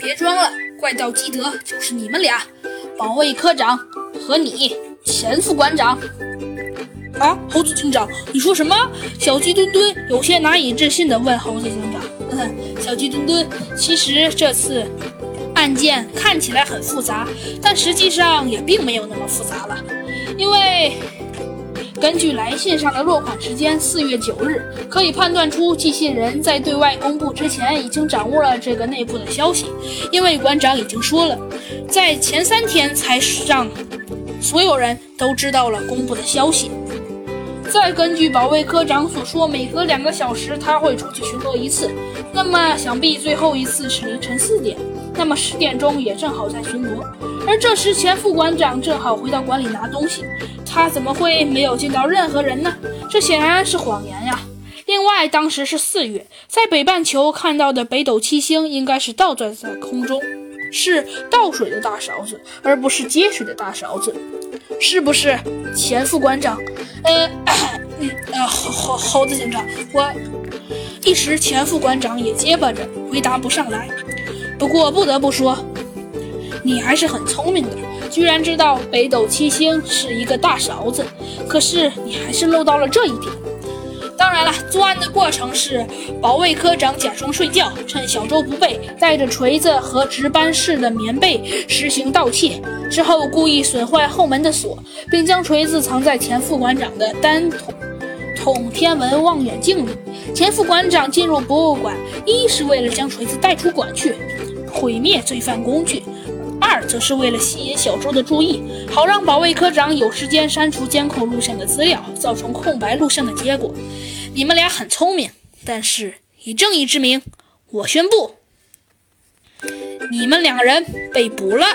别装了，怪盗基德就是你们俩，保卫科长和你前副馆长。啊，猴子警长，你说什么？小鸡墩墩有些难以置信地问猴子警长。小鸡墩墩，其实这次案件看起来很复杂，但实际上也并没有那么复杂了，因为。根据来信上的落款时间四月九日，可以判断出寄信人在对外公布之前已经掌握了这个内部的消息，因为馆长已经说了，在前三天才让所有人都知道了公布的消息。再根据保卫科长所说，每隔两个小时他会出去巡逻一次，那么想必最后一次是凌晨四点，那么十点钟也正好在巡逻，而这时前副馆长正好回到馆里拿东西。他怎么会没有见到任何人呢？这显然是谎言呀！另外，当时是四月，在北半球看到的北斗七星应该是倒转在空中，是倒水的大勺子，而不是接水的大勺子，是不是？前副馆长，呃，呃，猴猴猴子警长，我一时前副馆长也结巴着回答不上来。不过不得不说，你还是很聪明的。居然知道北斗七星是一个大勺子，可是你还是漏到了这一点。当然了，作案的过程是保卫科长假装睡觉，趁小周不备，带着锤子和值班室的棉被实行盗窃，之后故意损坏后门的锁，并将锤子藏在前副馆长的单筒筒天文望远镜里。前副馆长进入博物馆，一是为了将锤子带出馆去，毁灭罪犯工具。二则是为了吸引小周的注意，好让保卫科长有时间删除监控录像的资料，造成空白录像的结果。你们俩很聪明，但是以正义之名，我宣布，你们两个人被捕了。